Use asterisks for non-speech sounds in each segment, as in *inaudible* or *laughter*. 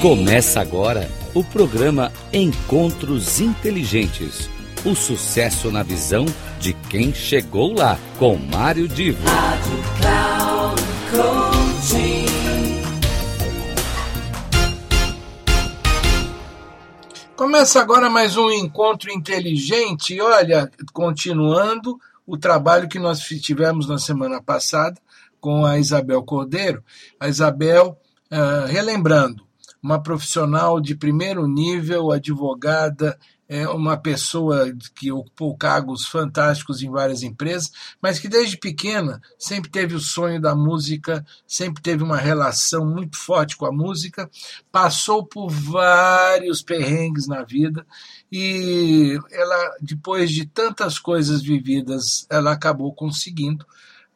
Começa agora o programa Encontros Inteligentes. O sucesso na visão de quem chegou lá, com Mário Divo. Rádio Cloud. Começa agora mais um encontro inteligente. Olha, continuando o trabalho que nós tivemos na semana passada com a Isabel Cordeiro. A Isabel, uh, relembrando, uma profissional de primeiro nível, advogada, é uma pessoa que ocupou cargos fantásticos em várias empresas, mas que desde pequena sempre teve o sonho da música, sempre teve uma relação muito forte com a música, passou por vários perrengues na vida e ela, depois de tantas coisas vividas, ela acabou conseguindo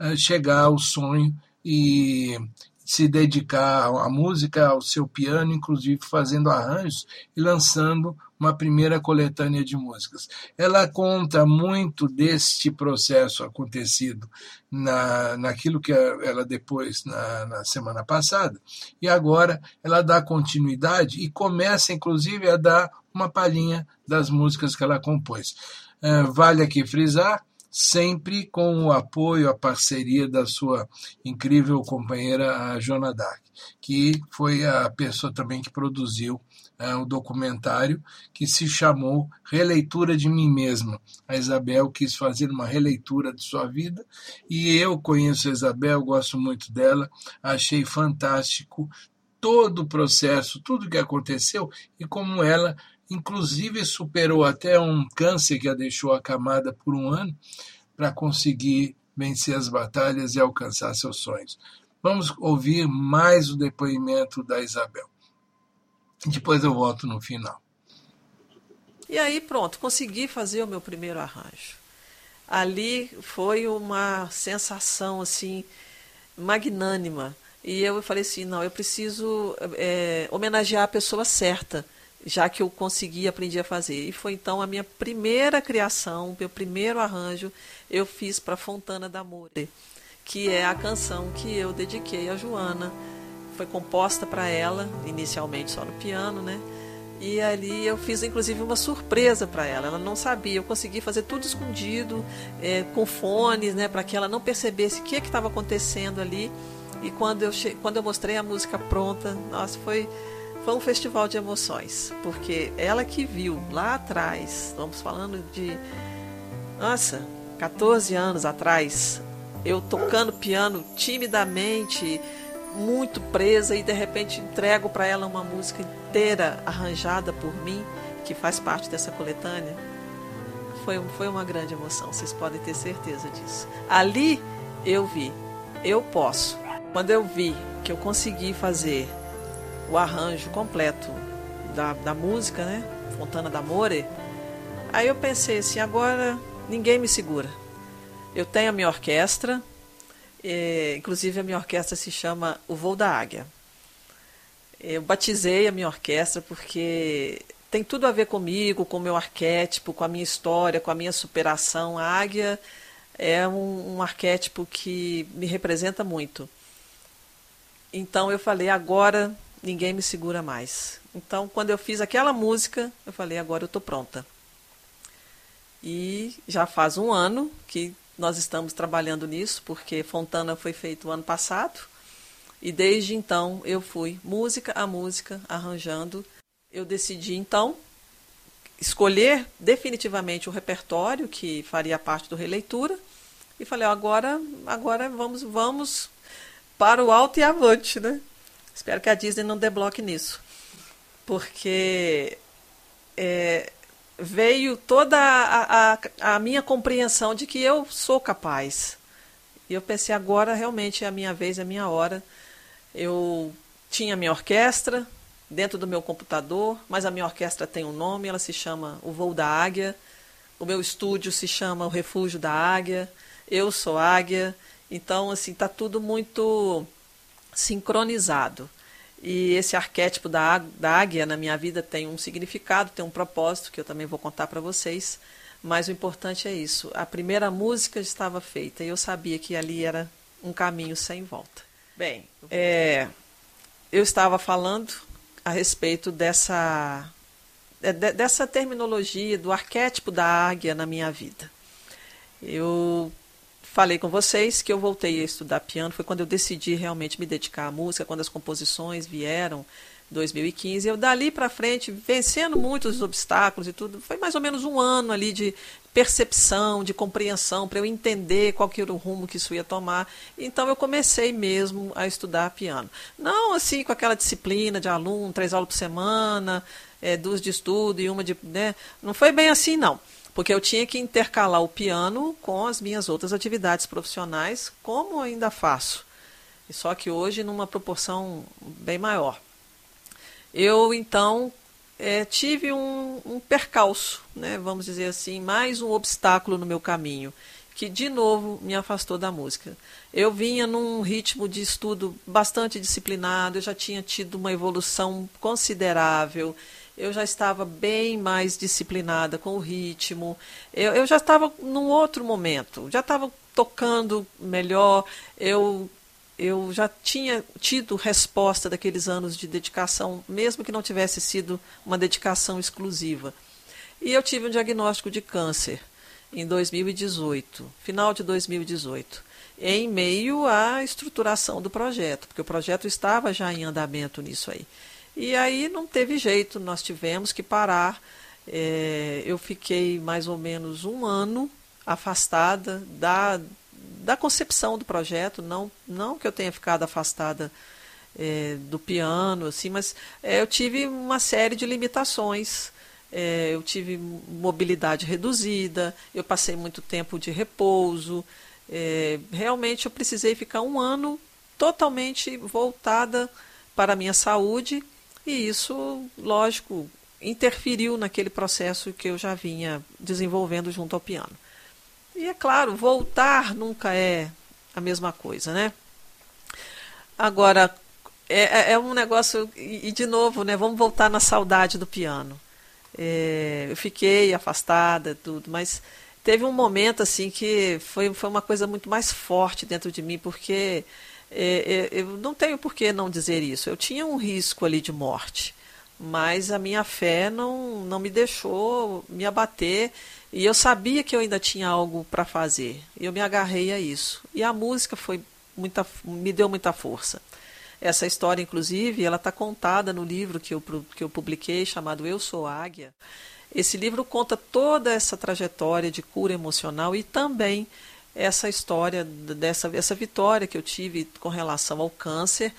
uh, chegar ao sonho e se dedicar à música, ao seu piano, inclusive fazendo arranjos e lançando uma primeira coletânea de músicas. Ela conta muito deste processo acontecido na, naquilo que ela depois, na, na semana passada, e agora ela dá continuidade e começa, inclusive, a dar uma palhinha das músicas que ela compôs. Uh, vale aqui frisar sempre com o apoio, a parceria da sua incrível companheira, a Jona Dark, que foi a pessoa também que produziu é, o documentário que se chamou Releitura de Mim Mesma. A Isabel quis fazer uma releitura de sua vida e eu conheço a Isabel, gosto muito dela, achei fantástico todo o processo, tudo que aconteceu e como ela inclusive superou até um câncer que a deixou acamada por um ano para conseguir vencer as batalhas e alcançar seus sonhos. Vamos ouvir mais o depoimento da Isabel. Depois eu volto no final. E aí, pronto, consegui fazer o meu primeiro arranjo. Ali foi uma sensação assim magnânima. E eu falei assim, não, eu preciso é, homenagear a pessoa certa já que eu consegui aprendi a fazer. E foi então a minha primeira criação, meu primeiro arranjo, eu fiz para Fontana da More, que é a canção que eu dediquei a Joana. Foi composta para ela, inicialmente só no piano, né? E ali eu fiz inclusive uma surpresa para ela. Ela não sabia. Eu consegui fazer tudo escondido, é, com fones, né, para que ela não percebesse o que estava acontecendo ali. E quando eu, quando eu mostrei a música pronta, nossa, foi foi um festival de emoções, porque ela que viu lá atrás, estamos falando de, nossa, 14 anos atrás, eu tocando piano timidamente, muito presa, e de repente entrego para ela uma música inteira arranjada por mim, que faz parte dessa coletânea. Foi, foi uma grande emoção, vocês podem ter certeza disso. Ali eu vi, eu posso. Quando eu vi que eu consegui fazer o arranjo completo da, da música, né? Fontana da More. Aí eu pensei assim, agora ninguém me segura. Eu tenho a minha orquestra, e, inclusive a minha orquestra se chama O Voo da Águia. Eu batizei a minha orquestra porque tem tudo a ver comigo, com o meu arquétipo, com a minha história, com a minha superação. A águia é um, um arquétipo que me representa muito. Então eu falei, agora ninguém me segura mais. Então, quando eu fiz aquela música, eu falei, agora eu estou pronta. E já faz um ano que nós estamos trabalhando nisso, porque Fontana foi feito ano passado. E desde então eu fui música a música, arranjando. Eu decidi então escolher definitivamente o repertório que faria parte do releitura e falei agora agora vamos vamos para o alto e avante, né? Espero que a Disney não debloque nisso. Porque é, veio toda a, a, a, minha compreensão de que eu sou capaz. E eu pensei, agora realmente é a minha vez, é a minha hora. Eu tinha minha orquestra dentro do meu computador, mas a minha orquestra tem um nome, ela se chama O Voo da Águia. O meu estúdio se chama O Refúgio da Águia. Eu sou águia. Então, assim, está tudo muito sincronizado. E esse arquétipo da, da águia na minha vida tem um significado, tem um propósito que eu também vou contar para vocês. Mas o importante é isso. A primeira música estava feita e eu sabia que ali era um caminho sem volta. Bem, é, eu estava falando a respeito dessa, é, dessa terminologia, do arquétipo da águia na minha vida. Eu falei com vocês que eu voltei a estudar piano, foi quando eu decidi realmente me dedicar à música, quando as composições vieram 2015. Eu dali para frente, vencendo muitos obstáculos e tudo, foi mais ou menos um ano ali de percepção, de compreensão, para eu entender qual que era o rumo que isso ia tomar. Então eu comecei mesmo a estudar piano. Não assim com aquela disciplina de aluno, três aulas por semana, é, duas de estudo e uma de. Né? Não foi bem assim, não. Porque eu tinha que intercalar o piano com as minhas outras atividades profissionais, como ainda faço. Só que hoje numa proporção bem maior. Eu então é, tive um, um percalço, né, vamos dizer assim, mais um obstáculo no meu caminho, que de novo me afastou da música. Eu vinha num ritmo de estudo bastante disciplinado, eu já tinha tido uma evolução considerável, eu já estava bem mais disciplinada com o ritmo, eu, eu já estava num outro momento, já estava tocando melhor, eu eu já tinha tido resposta daqueles anos de dedicação, mesmo que não tivesse sido uma dedicação exclusiva. E eu tive um diagnóstico de câncer em 2018, final de 2018, em meio à estruturação do projeto, porque o projeto estava já em andamento nisso aí. E aí não teve jeito, nós tivemos que parar. É, eu fiquei mais ou menos um ano afastada da da concepção do projeto, não, não que eu tenha ficado afastada é, do piano, assim, mas é, eu tive uma série de limitações. É, eu tive mobilidade reduzida, eu passei muito tempo de repouso. É, realmente eu precisei ficar um ano totalmente voltada para a minha saúde e isso, lógico, interferiu naquele processo que eu já vinha desenvolvendo junto ao piano. E é claro, voltar nunca é a mesma coisa, né? Agora, é, é, é um negócio, e, de novo, né, vamos voltar na saudade do piano. É, eu fiquei afastada, tudo, mas teve um momento assim que foi, foi uma coisa muito mais forte dentro de mim, porque é, é, eu não tenho por que não dizer isso. Eu tinha um risco ali de morte, mas a minha fé não, não me deixou me abater e eu sabia que eu ainda tinha algo para fazer. Eu me agarrei a isso. E a música foi muita, me deu muita força. Essa história, inclusive, ela está contada no livro que eu, que eu publiquei chamado Eu Sou Águia. Esse livro conta toda essa trajetória de cura emocional e também essa história dessa essa vitória que eu tive com relação ao câncer.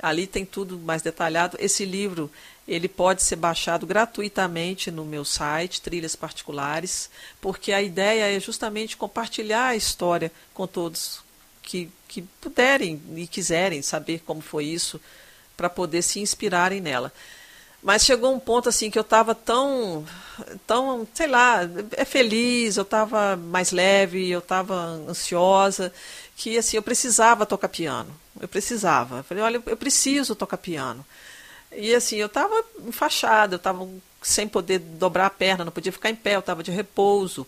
Ali tem tudo mais detalhado. Esse livro ele pode ser baixado gratuitamente no meu site, Trilhas Particulares, porque a ideia é justamente compartilhar a história com todos que, que puderem e quiserem saber como foi isso, para poder se inspirarem nela. Mas chegou um ponto assim que eu estava tão, tão, sei lá, é feliz, eu estava mais leve, eu estava ansiosa, que assim eu precisava tocar piano. Eu precisava. Eu falei, olha, eu preciso tocar piano. E assim, eu estava enfaixada, eu estava sem poder dobrar a perna, não podia ficar em pé, eu estava de repouso.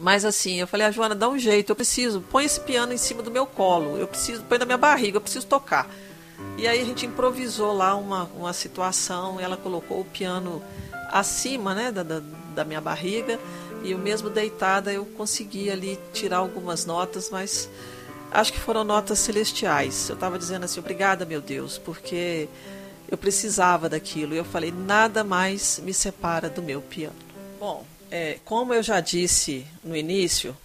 Mas assim, eu falei, a ah, Joana, dá um jeito, eu preciso, põe esse piano em cima do meu colo, eu preciso, põe na minha barriga, eu preciso tocar. E aí a gente improvisou lá uma, uma situação, ela colocou o piano acima né, da, da, da minha barriga, e eu mesmo deitada eu consegui ali tirar algumas notas, mas acho que foram notas celestiais. Eu estava dizendo assim, obrigada, meu Deus, porque eu precisava daquilo. E eu falei, nada mais me separa do meu piano. Bom, é, como eu já disse no início,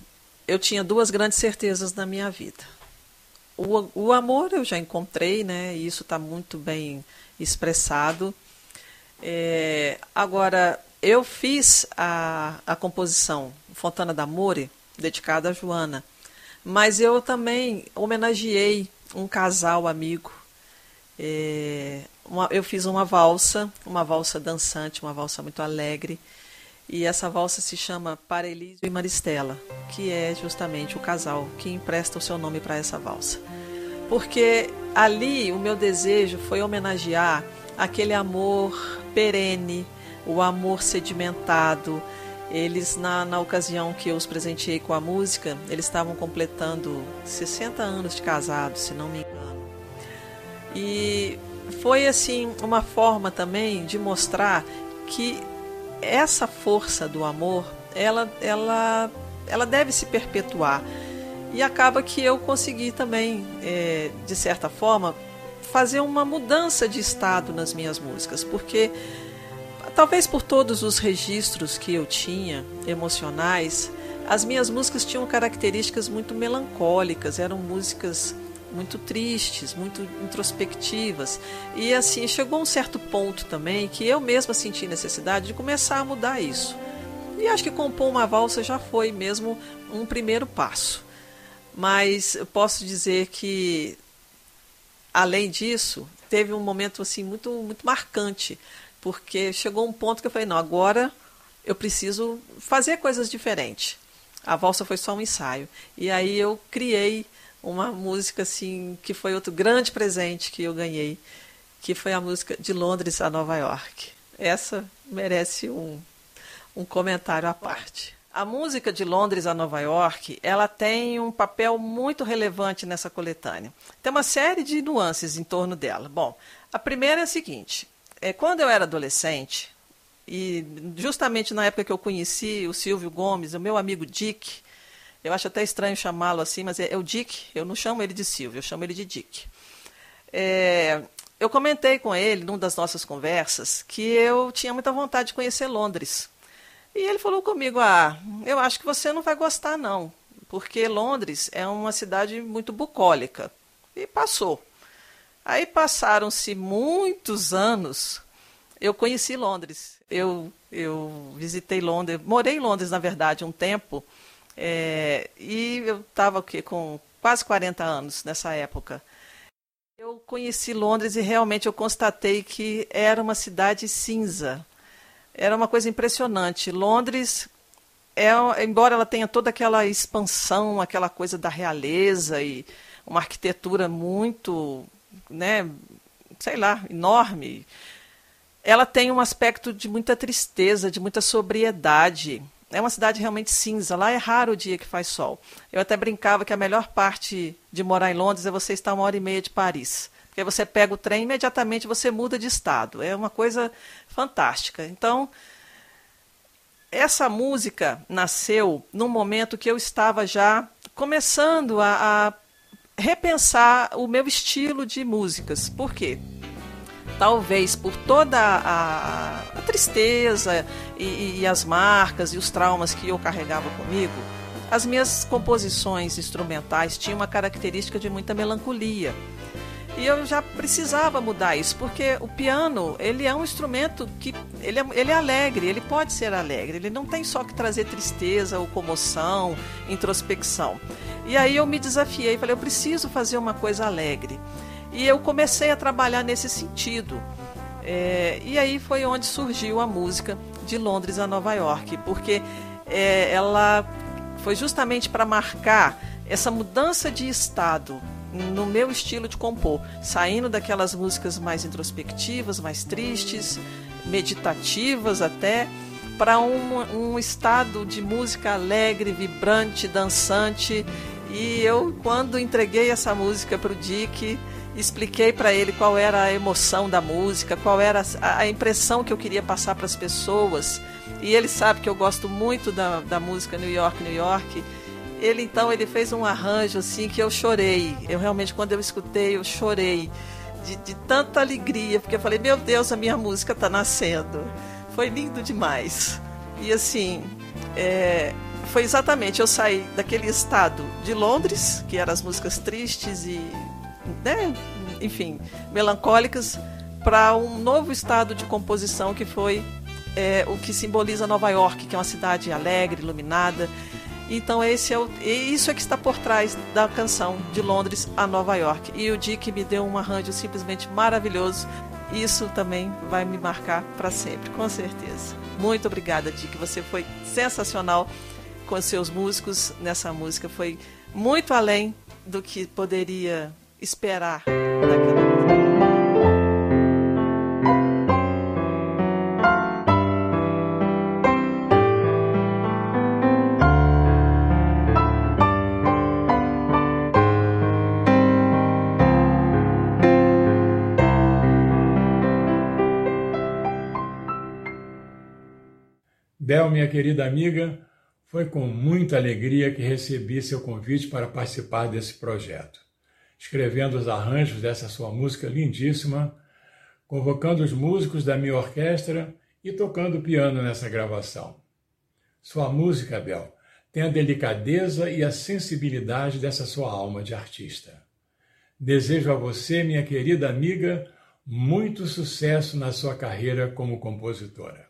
eu tinha duas grandes certezas na minha vida. O, o amor eu já encontrei, né? E isso está muito bem expressado. É, agora, eu fiz a, a composição Fontana d'Amore, dedicada a Joana, mas eu também homenageei um casal amigo. É, uma, eu fiz uma valsa, uma valsa dançante, uma valsa muito alegre. E essa valsa se chama Parelísio e Maristela, que é justamente o casal que empresta o seu nome para essa valsa. Porque ali o meu desejo foi homenagear aquele amor perene, o amor sedimentado. Eles, na, na ocasião que eu os presenteei com a música, eles estavam completando 60 anos de casado, se não me engano. E foi assim uma forma também de mostrar que essa força do amor, ela, ela, ela deve se perpetuar. E acaba que eu consegui também, é, de certa forma, fazer uma mudança de estado nas minhas músicas, porque talvez por todos os registros que eu tinha emocionais, as minhas músicas tinham características muito melancólicas, eram músicas muito tristes, muito introspectivas. E assim, chegou um certo ponto também que eu mesma senti necessidade de começar a mudar isso. E acho que compor uma valsa já foi mesmo um primeiro passo. Mas eu posso dizer que além disso, teve um momento assim muito muito marcante, porque chegou um ponto que eu falei, não, agora eu preciso fazer coisas diferentes. A valsa foi só um ensaio. E aí eu criei uma música assim que foi outro grande presente que eu ganhei, que foi a música de Londres a Nova York. Essa merece um, um comentário à parte. A música de Londres a Nova York, ela tem um papel muito relevante nessa coletânea. Tem uma série de nuances em torno dela. Bom, a primeira é a seguinte: é, quando eu era adolescente, e justamente na época que eu conheci o Silvio Gomes, o meu amigo Dick, eu acho até estranho chamá-lo assim, mas é, é, o Dick, eu não chamo ele de Silvio, eu chamo ele de Dick. É, eu comentei com ele, numa das nossas conversas, que eu tinha muita vontade de conhecer Londres. E ele falou comigo: Ah, eu acho que você não vai gostar, não, porque Londres é uma cidade muito bucólica. E passou. Aí passaram-se muitos anos, eu conheci Londres. Eu, eu visitei Londres, morei em Londres, na verdade, um tempo, é, e eu estava com quase 40 anos nessa época. Eu conheci Londres e realmente eu constatei que era uma cidade cinza era uma coisa impressionante. Londres, é, embora ela tenha toda aquela expansão, aquela coisa da realeza e uma arquitetura muito, né, sei lá, enorme, ela tem um aspecto de muita tristeza, de muita sobriedade. É uma cidade realmente cinza. Lá é raro o dia que faz sol. Eu até brincava que a melhor parte de morar em Londres é você estar uma hora e meia de Paris. Porque você pega o trem e imediatamente você muda de estado. É uma coisa fantástica. Então, essa música nasceu num momento que eu estava já começando a, a repensar o meu estilo de músicas. Por quê? Talvez por toda a, a tristeza e, e as marcas e os traumas que eu carregava comigo, as minhas composições instrumentais tinham uma característica de muita melancolia. E eu já precisava mudar isso, porque o piano, ele é um instrumento que ele é, ele é alegre, ele pode ser alegre, ele não tem só que trazer tristeza ou comoção, introspecção. E aí eu me desafiei, falei, eu preciso fazer uma coisa alegre. E eu comecei a trabalhar nesse sentido. É, e aí foi onde surgiu a música de Londres a Nova York, porque é, ela foi justamente para marcar essa mudança de estado no meu estilo de compor, saindo daquelas músicas mais introspectivas, mais tristes, meditativas até, para um, um estado de música alegre, vibrante, dançante. E eu, quando entreguei essa música para o Dick, expliquei para ele qual era a emoção da música, qual era a, impressão que eu queria passar para as pessoas. E ele sabe que eu gosto muito da, da música New York, New York. Ele então ele fez um arranjo assim que eu chorei. Eu realmente quando eu escutei eu chorei de, de tanta alegria porque eu falei meu Deus a minha música está nascendo. Foi lindo demais. E assim é, foi exatamente eu saí daquele estado de Londres que eram as músicas tristes e né, enfim melancólicas para um novo estado de composição que foi é, o que simboliza Nova York, que é uma cidade alegre, iluminada. Então esse é o, isso é que está por trás da canção de Londres a Nova York. E o Dick me deu um arranjo simplesmente maravilhoso. Isso também vai me marcar para sempre, com certeza. Muito obrigada, Dick. Você foi sensacional com seus músicos nessa música. Foi muito além do que poderia esperar daquela Del, minha querida amiga, foi com muita alegria que recebi seu convite para participar desse projeto, escrevendo os arranjos dessa sua música lindíssima, convocando os músicos da minha orquestra e tocando piano nessa gravação. Sua música, Bel, tem a delicadeza e a sensibilidade dessa sua alma de artista. Desejo a você, minha querida amiga, muito sucesso na sua carreira como compositora.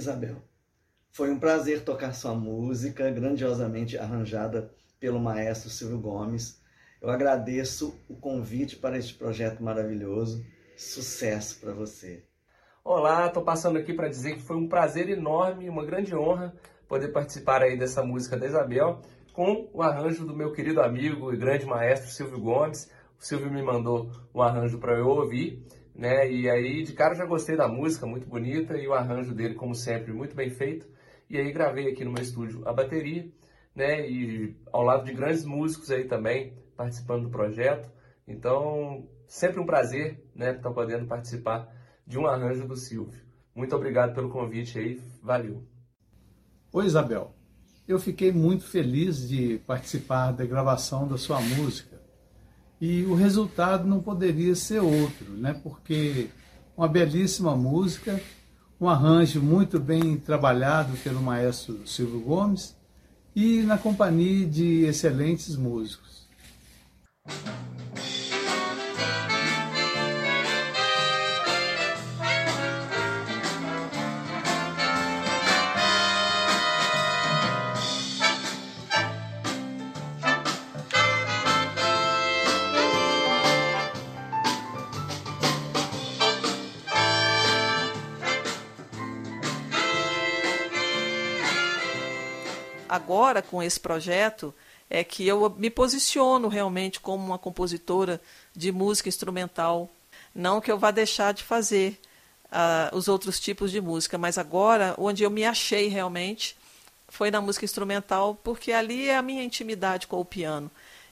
Isabel. Foi um prazer tocar sua música, grandiosamente arranjada pelo maestro Silvio Gomes. Eu agradeço o convite para este projeto maravilhoso. Sucesso para você. Olá, estou passando aqui para dizer que foi um prazer enorme, uma grande honra poder participar aí dessa música da Isabel com o arranjo do meu querido amigo e grande maestro Silvio Gomes. O Silvio me mandou um arranjo para eu ouvir né? E aí de cara já gostei da música, muito bonita e o arranjo dele como sempre muito bem feito. E aí gravei aqui no meu estúdio a bateria, né? E ao lado de grandes músicos aí também participando do projeto. Então, sempre um prazer, né, estar podendo participar de um arranjo do Silvio. Muito obrigado pelo convite aí, valeu. Oi, Isabel. Eu fiquei muito feliz de participar da gravação da sua música. E o resultado não poderia ser outro, né? Porque uma belíssima música um arranjo muito bem trabalhado pelo maestro Silvio Gomes e na companhia de excelentes músicos. Agora com esse projeto é que eu me posiciono realmente como uma compositora de música instrumental. Não que eu vá deixar de fazer uh, os outros tipos de música, mas agora onde eu me achei realmente foi na música instrumental, porque ali é a minha intimidade com o piano,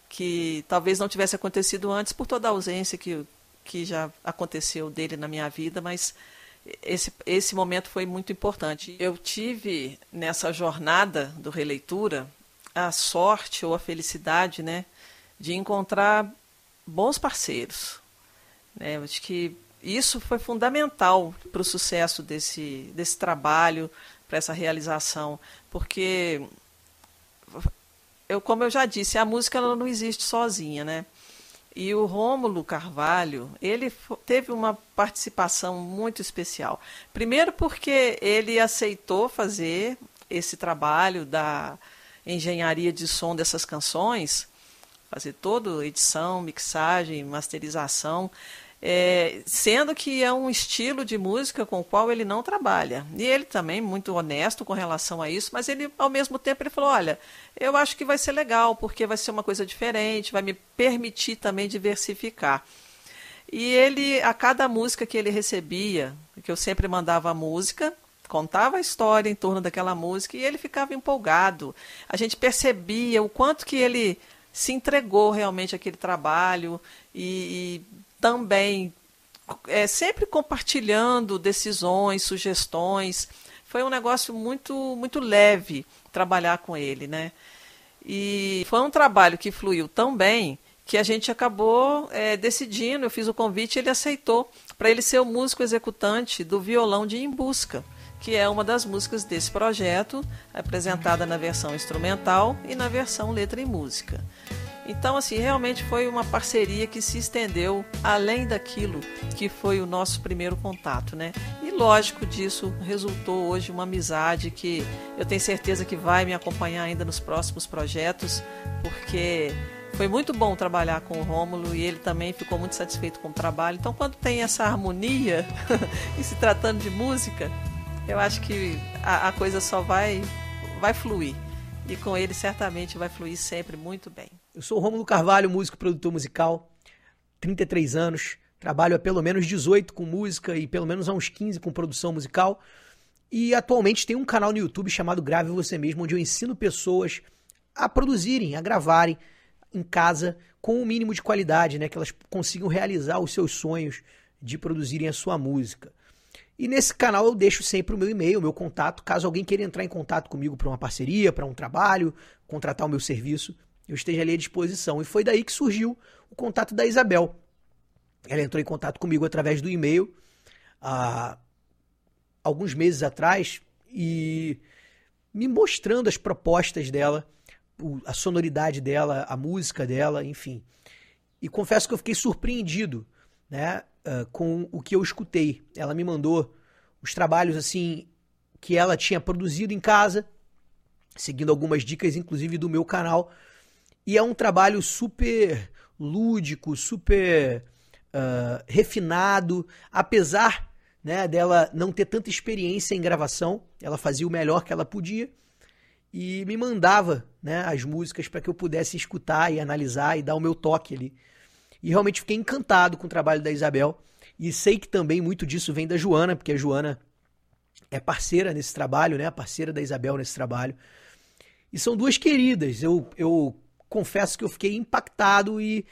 que talvez não tivesse acontecido antes por toda a ausência que, que já aconteceu dele na minha vida, mas esse, esse momento foi muito importante. Eu tive nessa jornada do releitura a sorte ou a felicidade, né, de encontrar bons parceiros. Né? Acho que isso foi fundamental para o sucesso desse, desse trabalho, para essa realização, porque eu, como eu já disse, a música ela não existe sozinha, né? E o Rômulo Carvalho, ele teve uma participação muito especial. Primeiro porque ele aceitou fazer esse trabalho da engenharia de som dessas canções, fazer toda edição, mixagem, masterização é, sendo que é um estilo de música com o qual ele não trabalha. E ele também muito honesto com relação a isso, mas ele ao mesmo tempo ele falou: "Olha, eu acho que vai ser legal, porque vai ser uma coisa diferente, vai me permitir também diversificar". E ele a cada música que ele recebia, que eu sempre mandava a música, contava a história em torno daquela música e ele ficava empolgado. A gente percebia o quanto que ele se entregou realmente àquele trabalho e, e também é, sempre compartilhando decisões, sugestões. Foi um negócio muito, muito leve trabalhar com ele, né? E foi um trabalho que fluiu tão bem que a gente acabou é, decidindo, eu fiz o convite ele aceitou, para ele ser o músico executante do violão de Em Busca, que é uma das músicas desse projeto, apresentada na versão instrumental e na versão letra e música. Então, assim, realmente foi uma parceria que se estendeu além daquilo que foi o nosso primeiro contato, né? E lógico disso resultou hoje uma amizade que eu tenho certeza que vai me acompanhar ainda nos próximos projetos, porque foi muito bom trabalhar com o Rômulo e ele também ficou muito satisfeito com o trabalho. Então, quando tem essa harmonia *laughs* e se tratando de música, eu acho que a, a coisa só vai, vai fluir. E com ele certamente vai fluir sempre muito bem. Eu sou o Rômulo Carvalho, músico e produtor musical, 33 anos, trabalho há pelo menos 18 com música e pelo menos há uns 15 com produção musical. E atualmente tem um canal no YouTube chamado Grave Você Mesmo, onde eu ensino pessoas a produzirem, a gravarem em casa com o um mínimo de qualidade, né? Que elas consigam realizar os seus sonhos de produzirem a sua música. E nesse canal eu deixo sempre o meu e-mail, o meu contato, caso alguém queira entrar em contato comigo para uma parceria, para um trabalho, contratar o meu serviço, eu esteja ali à disposição. E foi daí que surgiu o contato da Isabel. Ela entrou em contato comigo através do e-mail há alguns meses atrás e me mostrando as propostas dela, a sonoridade dela, a música dela, enfim. E confesso que eu fiquei surpreendido né, uh, com o que eu escutei. Ela me mandou os trabalhos assim que ela tinha produzido em casa, seguindo algumas dicas, inclusive do meu canal. E é um trabalho super lúdico, super uh, refinado, apesar né, dela não ter tanta experiência em gravação, ela fazia o melhor que ela podia e me mandava né, as músicas para que eu pudesse escutar e analisar e dar o meu toque ali. E realmente fiquei encantado com o trabalho da Isabel. E sei que também muito disso vem da Joana, porque a Joana é parceira nesse trabalho, né? Parceira da Isabel nesse trabalho. E são duas queridas. Eu, eu confesso que eu fiquei impactado e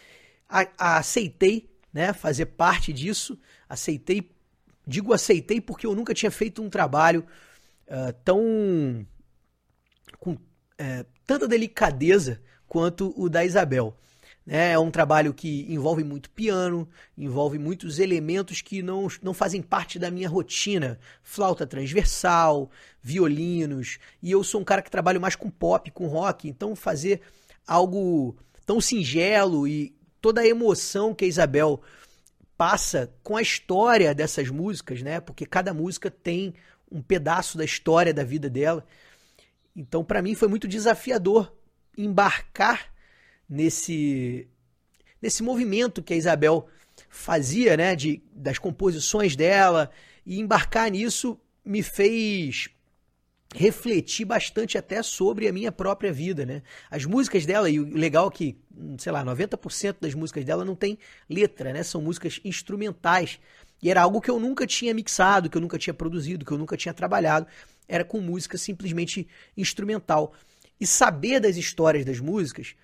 a, a aceitei, né? Fazer parte disso. Aceitei, digo aceitei porque eu nunca tinha feito um trabalho uh, tão com uh, tanta delicadeza quanto o da Isabel. Né? É um trabalho que envolve muito piano, envolve muitos elementos que não, não fazem parte da minha rotina. Flauta transversal, violinos. E eu sou um cara que trabalho mais com pop, com rock. Então fazer algo tão singelo e toda a emoção que a Isabel passa com a história dessas músicas, né? Porque cada música tem um pedaço da história da vida dela. Então, para mim, foi muito desafiador embarcar nesse nesse movimento que a Isabel fazia, né, de, das composições dela, e embarcar nisso me fez refletir bastante até sobre a minha própria vida, né? As músicas dela, e o legal é que, sei lá, 90% das músicas dela não tem letra, né? São músicas instrumentais. E era algo que eu nunca tinha mixado, que eu nunca tinha produzido, que eu nunca tinha trabalhado. Era com música simplesmente instrumental. E saber das histórias das músicas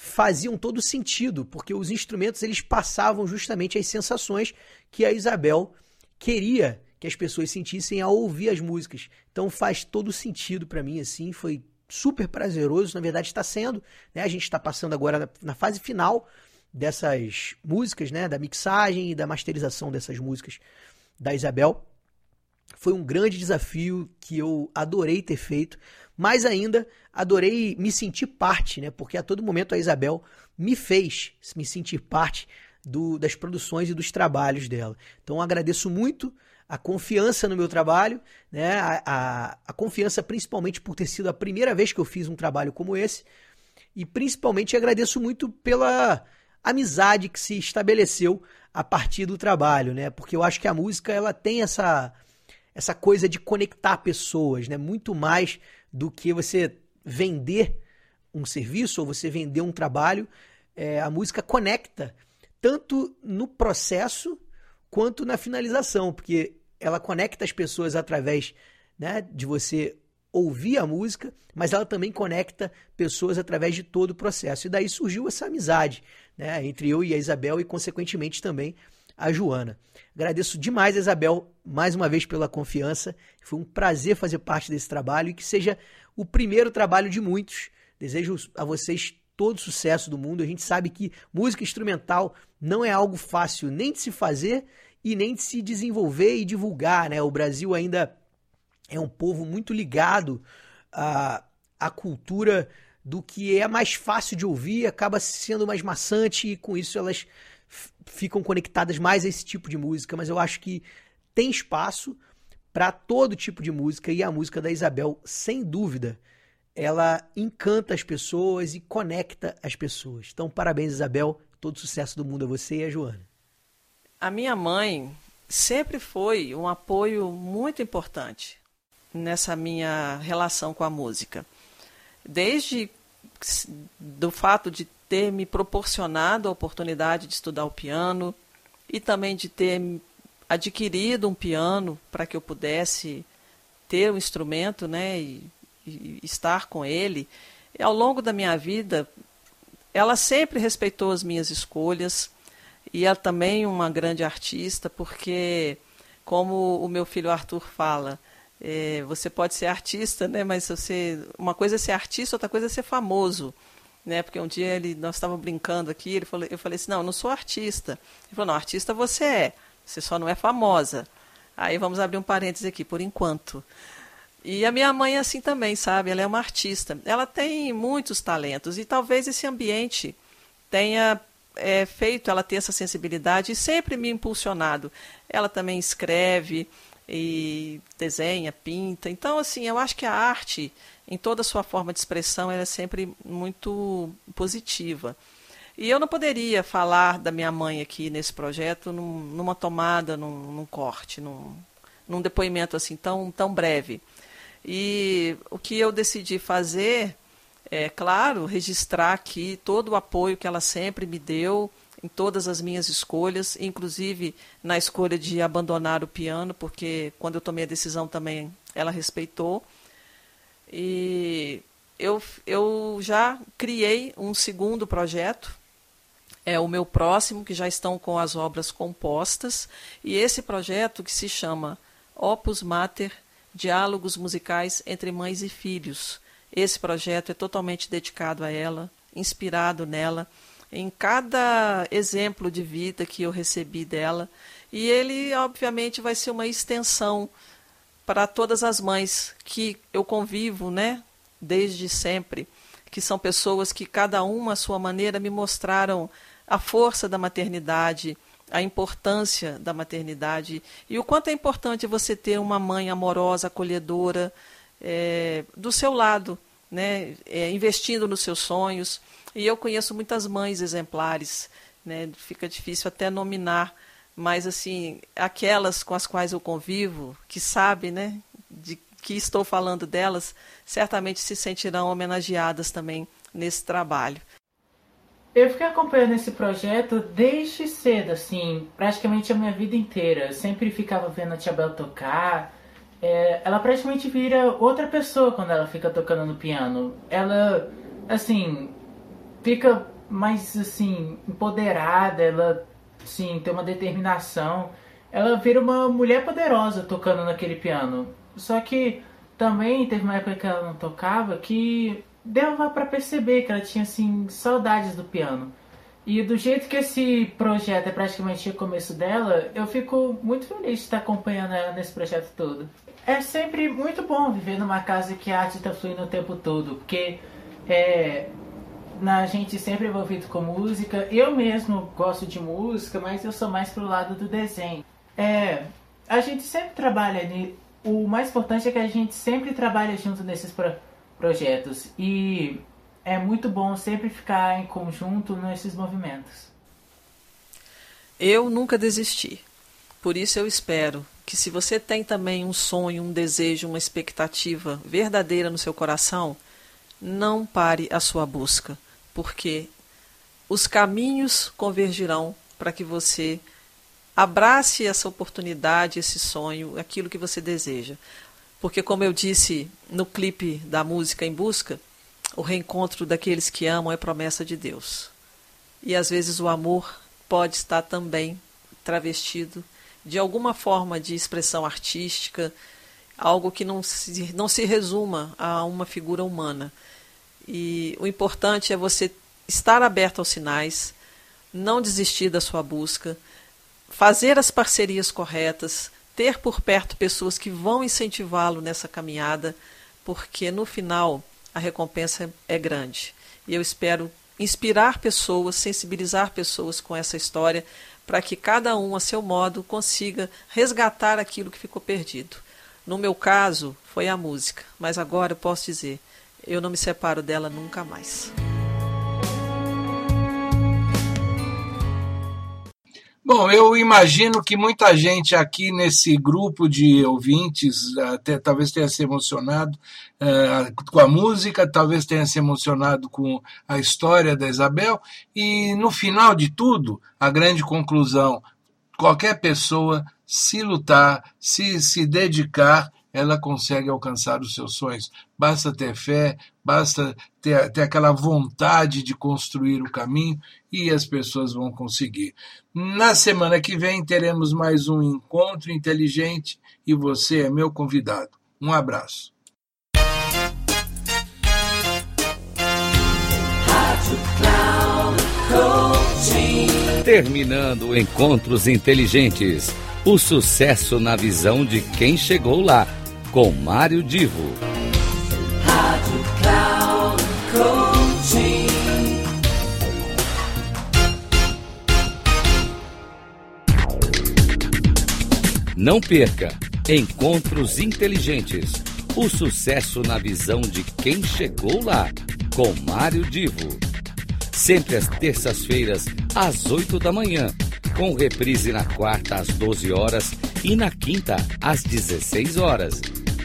faziam todo sentido, porque os instrumentos eles passavam justamente as sensações que a Isabel queria que as pessoas sentissem ao ouvir as músicas. Então faz todo sentido para mim assim, foi super prazeroso, na verdade está sendo, né? A gente está passando agora na, fase final dessas músicas, né, da mixagem e da masterização dessas músicas da Isabel. Foi um grande desafio que eu adorei ter feito, mas ainda adorei me sentir parte, né? Porque a todo momento a Isabel me fez me sentir parte do, das produções e dos trabalhos dela. Então agradeço muito a confiança no meu trabalho, né? A, a, a, confiança principalmente por ter sido a primeira vez que eu fiz um trabalho como esse, e principalmente agradeço muito pela amizade que se estabeleceu a partir do trabalho, né? Porque eu acho que a música ela tem essa essa coisa de conectar pessoas, né? Muito mais do que você vender um serviço ou você vender um trabalho. É, a música conecta tanto no processo quanto na finalização, porque ela conecta as pessoas através né, de você ouvir a música, mas ela também conecta pessoas através de todo o processo. E daí surgiu essa amizade né, entre eu e a Isabel e, consequentemente, também a Joana. Agradeço demais Isabel mais uma vez pela confiança. Foi um prazer fazer parte desse trabalho e que seja o primeiro trabalho de muitos. Desejo a vocês todo sucesso do mundo. A gente sabe que música instrumental não é algo fácil nem de se fazer e nem de se desenvolver e divulgar, né? O Brasil ainda é um povo muito ligado à, à cultura do que é mais fácil de ouvir, acaba sendo mais maçante e com isso elas ficam conectadas mais a esse tipo de música, mas eu acho que tem espaço para todo tipo de música e a música da Isabel, sem dúvida, ela encanta as pessoas e conecta as pessoas. Então, parabéns, Isabel, todo sucesso do mundo a você e a Joana. A minha mãe sempre foi um apoio muito importante nessa minha relação com a música. Desde do fato de ter me proporcionado a oportunidade de estudar o piano e também de ter adquirido um piano para que eu pudesse ter o um instrumento, né, e, e estar com ele. E ao longo da minha vida, ela sempre respeitou as minhas escolhas e é também uma grande artista, porque, como o meu filho Arthur fala, é, você pode ser artista, né, mas você, uma coisa é ser artista, outra coisa é ser famoso. Né, porque um dia ele, nós estávamos brincando aqui, ele falou, eu falei assim, não, eu não sou artista. Ele falou, não, artista você é, você só não é famosa. Aí vamos abrir um parêntese aqui, por enquanto. E a minha mãe é assim também, sabe? Ela é uma artista. Ela tem muitos talentos e talvez esse ambiente tenha é, feito ela ter essa sensibilidade e sempre me impulsionado. Ela também escreve e desenha, pinta. Então, assim, eu acho que a arte, em toda a sua forma de expressão, ela é sempre muito positiva. E eu não poderia falar da minha mãe aqui nesse projeto num, numa tomada, num, num corte, num, num depoimento assim tão, tão breve. E o que eu decidi fazer é, claro, registrar aqui todo o apoio que ela sempre me deu em todas as minhas escolhas, inclusive na escolha de abandonar o piano, porque quando eu tomei a decisão também ela respeitou. E eu, eu já criei um segundo projeto, é o meu próximo, que já estão com as obras compostas, e esse projeto que se chama Opus Mater Diálogos Musicais entre Mães e Filhos. Esse projeto é totalmente dedicado a ela, inspirado nela, em cada exemplo de vida que eu recebi dela. E ele, obviamente, vai ser uma extensão para todas as mães que eu convivo, né, desde sempre, que são pessoas que cada uma à sua maneira me mostraram a força da maternidade, a importância da maternidade e o quanto é importante você ter uma mãe amorosa, acolhedora, é, do seu lado, né, é, investindo nos seus sonhos. E eu conheço muitas mães exemplares, né, fica difícil até nominar, mas assim, aquelas com as quais eu convivo, que sabem né, de que estou falando delas, certamente se sentirão homenageadas também nesse trabalho. Eu fiquei acompanhando esse projeto desde cedo, assim, praticamente a minha vida inteira. Eu sempre ficava vendo a Tia Bel tocar, é, ela praticamente vira outra pessoa quando ela fica tocando no piano. Ela, assim, fica mais, assim, empoderada, ela, sim, tem uma determinação. Ela vira uma mulher poderosa tocando naquele piano. Só que também teve uma época que ela não tocava que dava para perceber que ela tinha, assim, saudades do piano. E do jeito que esse projeto é praticamente o começo dela, eu fico muito feliz de estar acompanhando ela nesse projeto todo é sempre muito bom viver numa casa que a arte está fluindo o tempo todo, porque é, a gente sempre envolvido com música. Eu mesmo gosto de música, mas eu sou mais pro lado do desenho. É, a gente sempre trabalha, o mais importante é que a gente sempre trabalha junto nesses pro projetos e é muito bom sempre ficar em conjunto nesses movimentos. Eu nunca desisti. Por isso eu espero que se você tem também um sonho, um desejo, uma expectativa verdadeira no seu coração, não pare a sua busca, porque os caminhos convergirão para que você abrace essa oportunidade, esse sonho, aquilo que você deseja. Porque, como eu disse no clipe da música Em Busca, o reencontro daqueles que amam é promessa de Deus. E às vezes o amor pode estar também travestido de alguma forma de expressão artística, algo que não se, não se resuma a uma figura humana. E o importante é você estar aberto aos sinais, não desistir da sua busca, fazer as parcerias corretas, ter por perto pessoas que vão incentivá-lo nessa caminhada, porque no final a recompensa é grande. E eu espero inspirar pessoas, sensibilizar pessoas com essa história, para que cada um, a seu modo, consiga resgatar aquilo que ficou perdido. No meu caso, foi a música, mas agora eu posso dizer, eu não me separo dela nunca mais. Bom, eu imagino que muita gente aqui nesse grupo de ouvintes até talvez tenha se emocionado uh, com a música, talvez tenha se emocionado com a história da Isabel, e no final de tudo, a grande conclusão: qualquer pessoa, se lutar, se, se dedicar, ela consegue alcançar os seus sonhos. Basta ter fé, basta ter, ter aquela vontade de construir o caminho e as pessoas vão conseguir. Na semana que vem teremos mais um encontro inteligente e você é meu convidado. Um abraço. Terminando Encontros Inteligentes. O sucesso na visão de quem chegou lá, com Mário Divo. Rádio Cloud Coaching. Não perca Encontros Inteligentes. O sucesso na visão de quem chegou lá, com Mário Divo sempre às terças-feiras, às 8 da manhã, com reprise na quarta às 12 horas e na quinta às 16 horas,